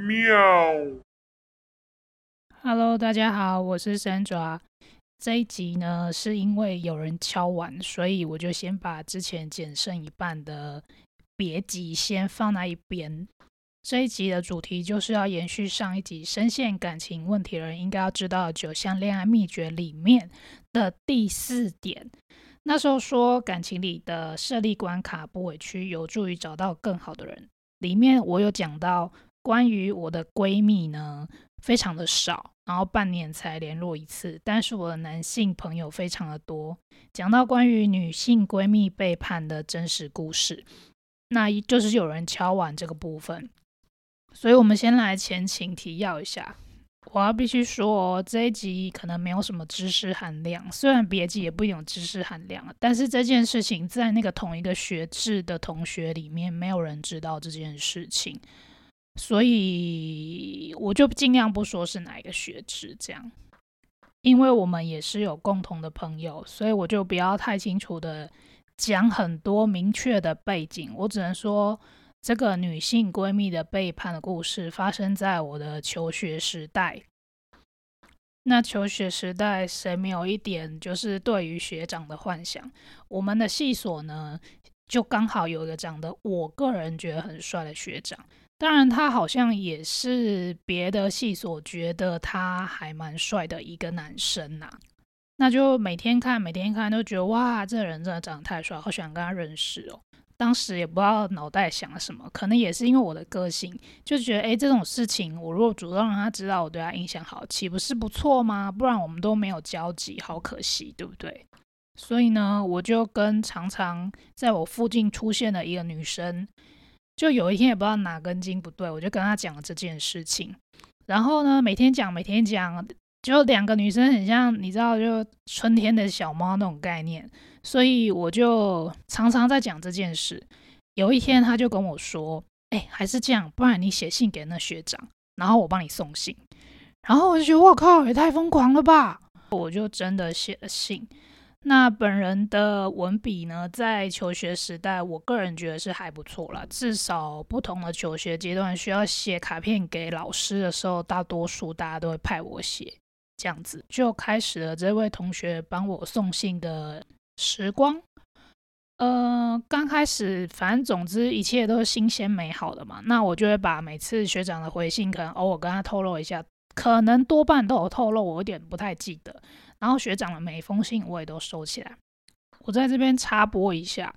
喵。Hello，大家好，我是 Sandra。这一集呢，是因为有人敲完，所以我就先把之前剪剩一半的别集先放在一边。这一集的主题就是要延续上一集深陷感情问题的人应该要知道九项恋爱秘诀里面的第四点。那时候说感情里的设立关卡不委屈，有助于找到更好的人。里面我有讲到关于我的闺蜜呢，非常的少。然后半年才联络一次，但是我的男性朋友非常的多。讲到关于女性闺蜜背叛的真实故事，那就是有人敲完这个部分。所以，我们先来前情提要一下。我要必须说，这一集可能没有什么知识含量，虽然别集也不有知识含量，但是这件事情在那个同一个学制的同学里面，没有人知道这件事情。所以我就尽量不说是哪一个学制这样，因为我们也是有共同的朋友，所以我就不要太清楚的讲很多明确的背景。我只能说，这个女性闺蜜的背叛的故事发生在我的求学时代。那求学时代谁没有一点就是对于学长的幻想？我们的系所呢，就刚好有一个长得我个人觉得很帅的学长。当然，他好像也是别的系所觉得他还蛮帅的一个男生呐。那就每天看，每天看，都觉得哇，这人真的长得太帅，好想跟他认识哦。当时也不知道脑袋想了什么，可能也是因为我的个性，就觉得哎，这种事情我如果主动让他知道我对他印象好，岂不是不错吗？不然我们都没有交集，好可惜，对不对？所以呢，我就跟常常在我附近出现的一个女生。就有一天也不知道哪根筋不对，我就跟他讲了这件事情。然后呢，每天讲，每天讲，就两个女生很像，你知道，就春天的小猫那种概念。所以我就常常在讲这件事。有一天他就跟我说：“哎，还是这样，不然你写信给那学长，然后我帮你送信。”然后我就觉得，我靠，也太疯狂了吧！我就真的写了信。那本人的文笔呢，在求学时代，我个人觉得是还不错啦。至少不同的求学阶段需要写卡片给老师的时候，大多数大家都会派我写，这样子就开始了这位同学帮我送信的时光。呃，刚开始，反正总之一切都是新鲜美好的嘛。那我就会把每次学长的回信，可能偶尔跟他透露一下，可能多半都有透露，我有点不太记得。然后学长的每一封信我也都收起来。我在这边插播一下，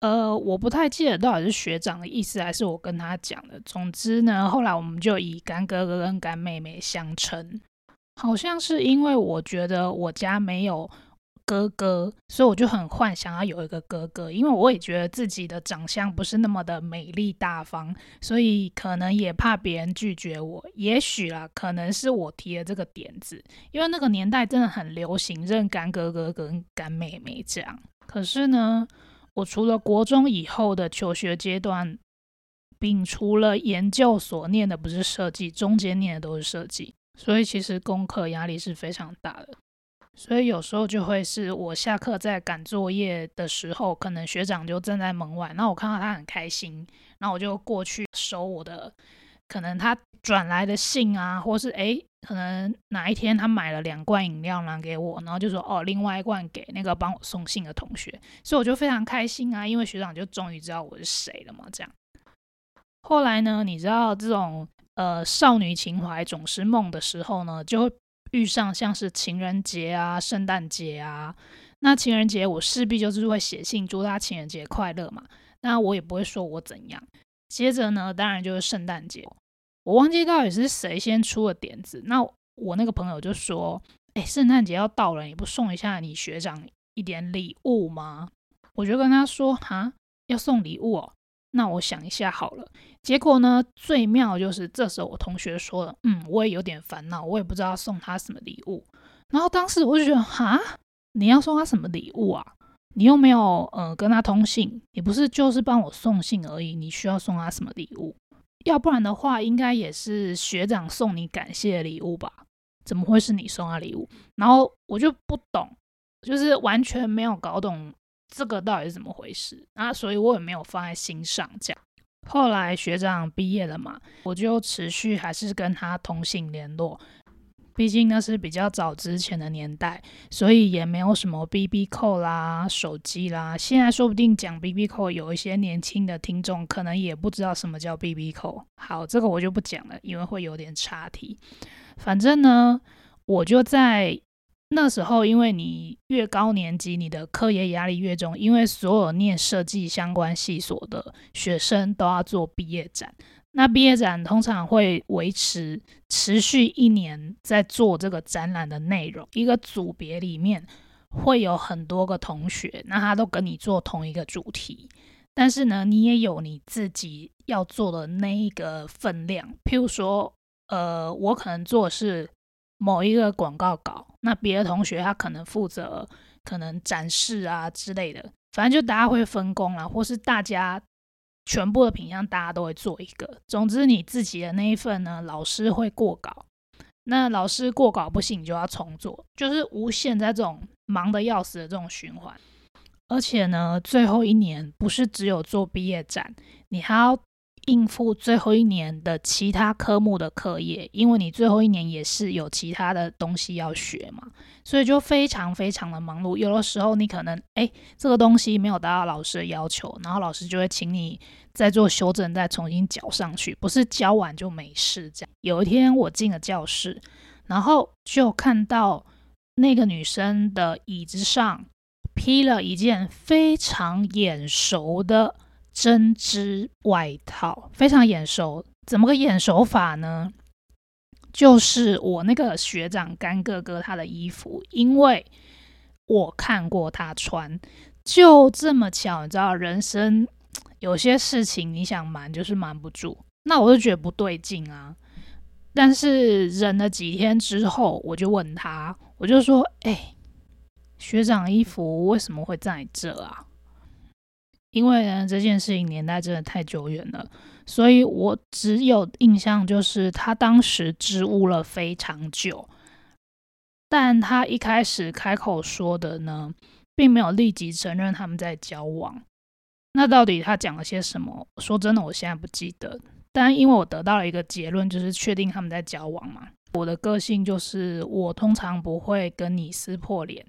呃，我不太记得到底是学长的意思还是我跟他讲的。总之呢，后来我们就以干哥哥跟干妹妹相称，好像是因为我觉得我家没有。哥哥，所以我就很幻想要有一个哥哥，因为我也觉得自己的长相不是那么的美丽大方，所以可能也怕别人拒绝我。也许啦，可能是我提了这个点子，因为那个年代真的很流行认干哥哥跟干妹妹这样。可是呢，我除了国中以后的求学阶段，并除了研究所念的不是设计，中间念的都是设计，所以其实功课压力是非常大的。所以有时候就会是我下课在赶作业的时候，可能学长就站在门外，那我看到他很开心，然后我就过去收我的，可能他转来的信啊，或是诶，可能哪一天他买了两罐饮料拿给我，然后就说哦，另外一罐给那个帮我送信的同学，所以我就非常开心啊，因为学长就终于知道我是谁了嘛，这样。后来呢，你知道这种呃少女情怀总是梦的时候呢，就会。遇上像是情人节啊、圣诞节啊，那情人节我势必就是会写信祝他情人节快乐嘛。那我也不会说我怎样。接着呢，当然就是圣诞节，我忘记到底是谁先出了点子。那我那个朋友就说：“哎，圣诞节要到了，你不送一下你学长一点礼物吗？”我就跟他说：“哈，要送礼物哦。”那我想一下好了，结果呢？最妙就是这时候我同学说了，嗯，我也有点烦恼，我也不知道送他什么礼物。然后当时我就觉得，哈，你要送他什么礼物啊？你又没有呃跟他通信，你不是就是帮我送信而已？你需要送他什么礼物？要不然的话，应该也是学长送你感谢礼物吧？怎么会是你送他礼物？然后我就不懂，就是完全没有搞懂。这个到底是怎么回事啊？所以我也没有放在心上。这样，后来学长毕业了嘛，我就持续还是跟他通信联络。毕竟那是比较早之前的年代，所以也没有什么 B B 扣啦、手机啦。现在说不定讲 B B 扣，有一些年轻的听众可能也不知道什么叫 B B 扣。好，这个我就不讲了，因为会有点差题。反正呢，我就在那时候，因为你越高年级，你的课业压力越重，因为所有念设计相关系所的学生都要做毕业展。那毕业展通常会维持持续一年，在做这个展览的内容。一个组别里面会有很多个同学，那他都跟你做同一个主题，但是呢，你也有你自己要做的那一个分量。譬如说，呃，我可能做是某一个广告稿，那别的同学他可能负责可能展示啊之类的，反正就大家会分工啊，或是大家。全部的品相大家都会做一个，总之你自己的那一份呢，老师会过稿，那老师过稿不行，你就要重做，就是无限在这种忙的要死的这种循环。而且呢，最后一年不是只有做毕业展，你还要。应付最后一年的其他科目的课业，因为你最后一年也是有其他的东西要学嘛，所以就非常非常的忙碌。有的时候你可能哎，这个东西没有达到老师的要求，然后老师就会请你再做修正，再重新交上去，不是交完就没事这样。有一天我进了教室，然后就看到那个女生的椅子上披了一件非常眼熟的。针织外套非常眼熟，怎么个眼熟法呢？就是我那个学长干哥哥他的衣服，因为我看过他穿，就这么巧，你知道，人生有些事情你想瞒就是瞒不住，那我就觉得不对劲啊。但是忍了几天之后，我就问他，我就说：“哎，学长衣服为什么会在这啊？”因为呢，这件事情年代真的太久远了，所以我只有印象就是他当时支吾了非常久，但他一开始开口说的呢，并没有立即承认他们在交往。那到底他讲了些什么？说真的，我现在不记得。但因为我得到了一个结论，就是确定他们在交往嘛。我的个性就是我通常不会跟你撕破脸，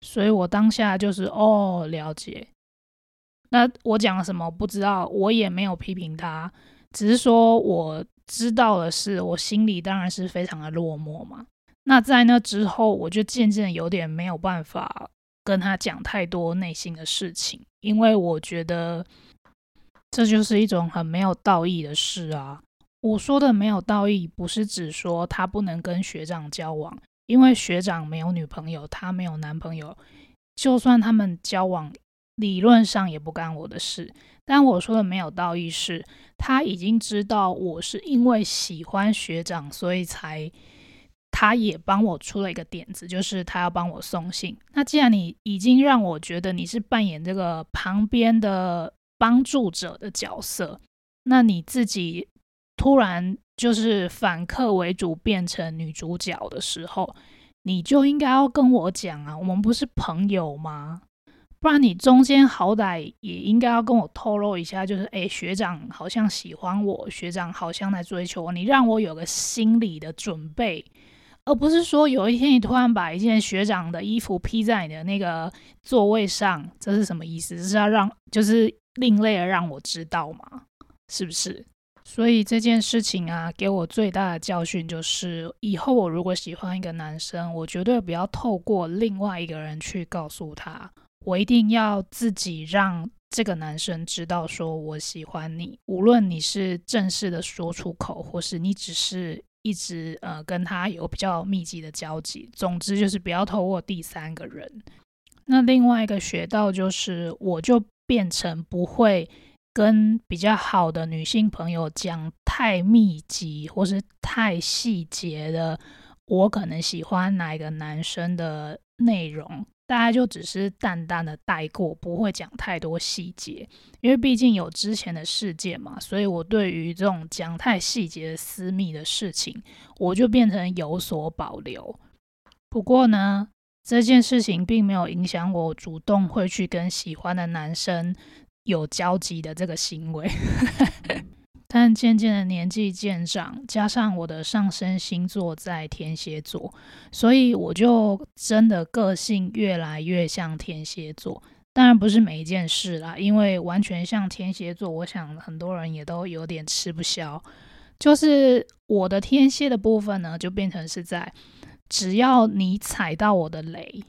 所以我当下就是哦，了解。那我讲什么不知道，我也没有批评他，只是说我知道的是，我心里当然是非常的落寞嘛。那在那之后，我就渐渐有点没有办法跟他讲太多内心的事情，因为我觉得这就是一种很没有道义的事啊。我说的没有道义，不是指说他不能跟学长交往，因为学长没有女朋友，他没有男朋友，就算他们交往。理论上也不干我的事，但我说的没有道义是，他已经知道我是因为喜欢学长，所以才他也帮我出了一个点子，就是他要帮我送信。那既然你已经让我觉得你是扮演这个旁边的帮助者的角色，那你自己突然就是反客为主变成女主角的时候，你就应该要跟我讲啊，我们不是朋友吗？不然你中间好歹也应该要跟我透露一下，就是诶，学长好像喜欢我，学长好像在追求我，你让我有个心理的准备，而不是说有一天你突然把一件学长的衣服披在你的那个座位上，这是什么意思？是要让就是另类的让我知道吗？是不是？所以这件事情啊，给我最大的教训就是，以后我如果喜欢一个男生，我绝对不要透过另外一个人去告诉他。我一定要自己让这个男生知道，说我喜欢你。无论你是正式的说出口，或是你只是一直呃跟他有比较密集的交集，总之就是不要透过第三个人。那另外一个学到就是，我就变成不会跟比较好的女性朋友讲太密集或是太细节的，我可能喜欢哪一个男生的内容。大家就只是淡淡的带过，不会讲太多细节，因为毕竟有之前的事件嘛，所以我对于这种讲太细节私密的事情，我就变成有所保留。不过呢，这件事情并没有影响我主动会去跟喜欢的男生有交集的这个行为。但渐渐的年纪渐长，加上我的上升星座在天蝎座，所以我就真的个性越来越像天蝎座。当然不是每一件事啦，因为完全像天蝎座，我想很多人也都有点吃不消。就是我的天蝎的部分呢，就变成是在只要你踩到我的雷，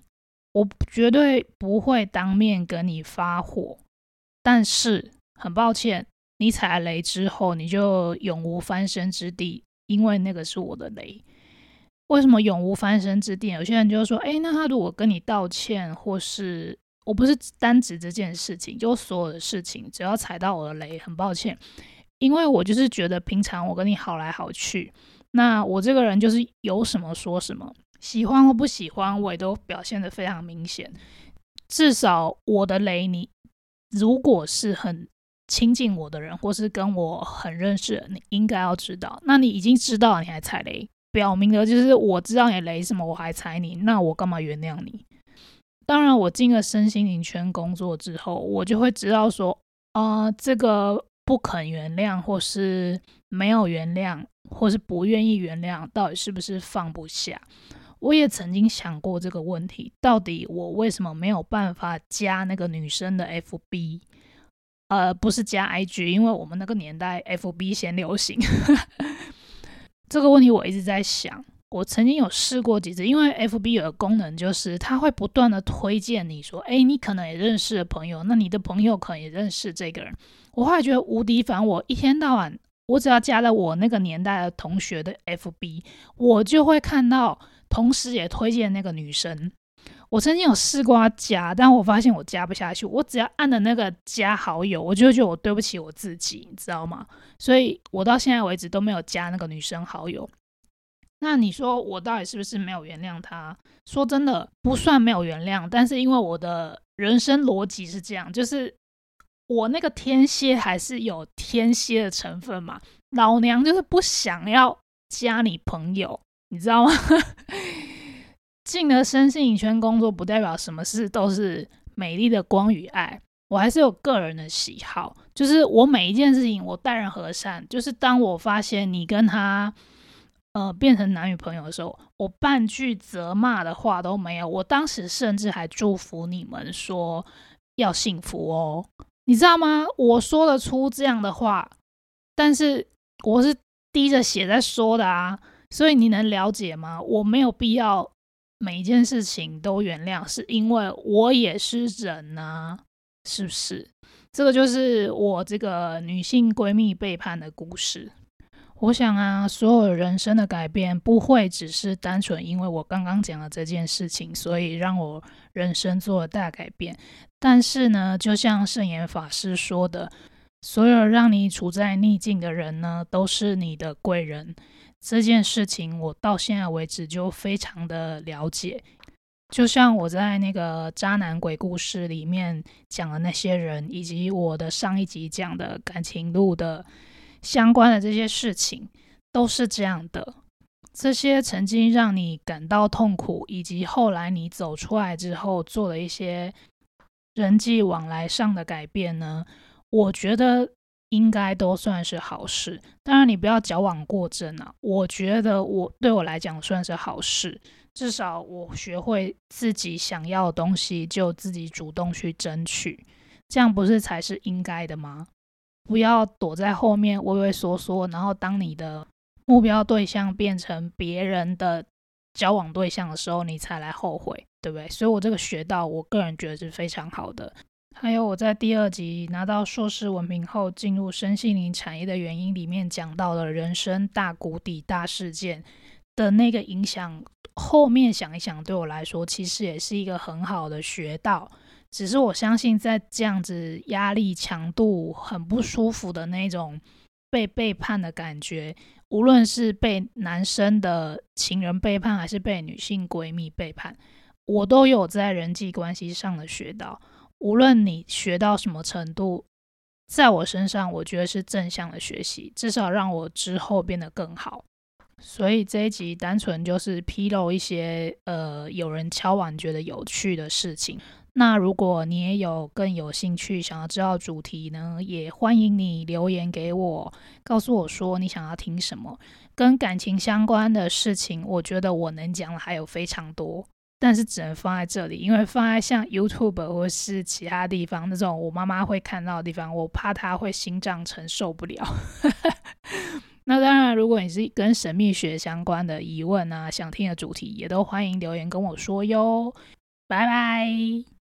我绝对不会当面跟你发火。但是很抱歉。你踩了雷之后，你就永无翻身之地，因为那个是我的雷。为什么永无翻身之地？有些人就说：“哎，那他如果跟你道歉，或是我不是单指这件事情，就所有的事情，只要踩到我的雷，很抱歉，因为我就是觉得平常我跟你好来好去，那我这个人就是有什么说什么，喜欢或不喜欢，我也都表现的非常明显。至少我的雷，你如果是很。”亲近我的人，或是跟我很认识，你应该要知道。那你已经知道，你还踩雷，表明的就是我知道你雷什么，我还踩你，那我干嘛原谅你？当然，我进了身心灵圈工作之后，我就会知道说，啊，这个不肯原谅，或是没有原谅，或是不愿意原谅，到底是不是放不下？我也曾经想过这个问题，到底我为什么没有办法加那个女生的 FB？呃，不是加 IG，因为我们那个年代 FB 先流行。这个问题我一直在想，我曾经有试过几次，因为 FB 有个功能，就是它会不断的推荐你说，哎，你可能也认识的朋友，那你的朋友可能也认识这个人。我后来觉得无敌烦，我一天到晚，我只要加了我那个年代的同学的 FB，我就会看到，同时也推荐那个女生。我曾经有试过加，但我发现我加不下去。我只要按的那个加好友，我就觉得我对不起我自己，你知道吗？所以我到现在为止都没有加那个女生好友。那你说我到底是不是没有原谅她？说真的，不算没有原谅，但是因为我的人生逻辑是这样，就是我那个天蝎还是有天蝎的成分嘛。老娘就是不想要加你朋友，你知道吗？进了身心影圈工作，不代表什么事都是美丽的光与爱。我还是有个人的喜好，就是我每一件事情，我待人和善。就是当我发现你跟他，呃，变成男女朋友的时候，我半句责骂的话都没有。我当时甚至还祝福你们说要幸福哦，你知道吗？我说得出这样的话，但是我是滴着血在说的啊，所以你能了解吗？我没有必要。每一件事情都原谅，是因为我也是人呐，是不是？这个就是我这个女性闺蜜背叛的故事。我想啊，所有人生的改变不会只是单纯因为我刚刚讲的这件事情，所以让我人生做了大改变。但是呢，就像圣严法师说的，所有让你处在逆境的人呢，都是你的贵人。这件事情我到现在为止就非常的了解，就像我在那个渣男鬼故事里面讲的那些人，以及我的上一集讲的感情路的相关的这些事情，都是这样的。这些曾经让你感到痛苦，以及后来你走出来之后做了一些人际往来上的改变呢？我觉得。应该都算是好事，当然你不要矫枉过正啊。我觉得我对我来讲算是好事，至少我学会自己想要的东西就自己主动去争取，这样不是才是应该的吗？不要躲在后面畏畏缩缩，然后当你的目标对象变成别人的交往对象的时候，你才来后悔，对不对？所以我这个学到，我个人觉得是非常好的。还有我在第二集拿到硕士文凭后进入身心灵产业的原因里面讲到了人生大谷底大事件的那个影响，后面想一想，对我来说其实也是一个很好的学到。只是我相信，在这样子压力强度很不舒服的那种被背叛的感觉，无论是被男生的情人背叛，还是被女性闺蜜背叛，我都有在人际关系上的学到。无论你学到什么程度，在我身上，我觉得是正向的学习，至少让我之后变得更好。所以这一集单纯就是披露一些呃有人敲碗觉得有趣的事情。那如果你也有更有兴趣想要知道主题呢，也欢迎你留言给我，告诉我说你想要听什么。跟感情相关的事情，我觉得我能讲的还有非常多，但是只能放在这里，因为放在像 YouTube 或是其他地方那种我妈妈会看到的地方，我怕她会心脏承受不了。那当然，如果你是跟神秘学相关的疑问啊，想听的主题，也都欢迎留言跟我说哟。拜拜。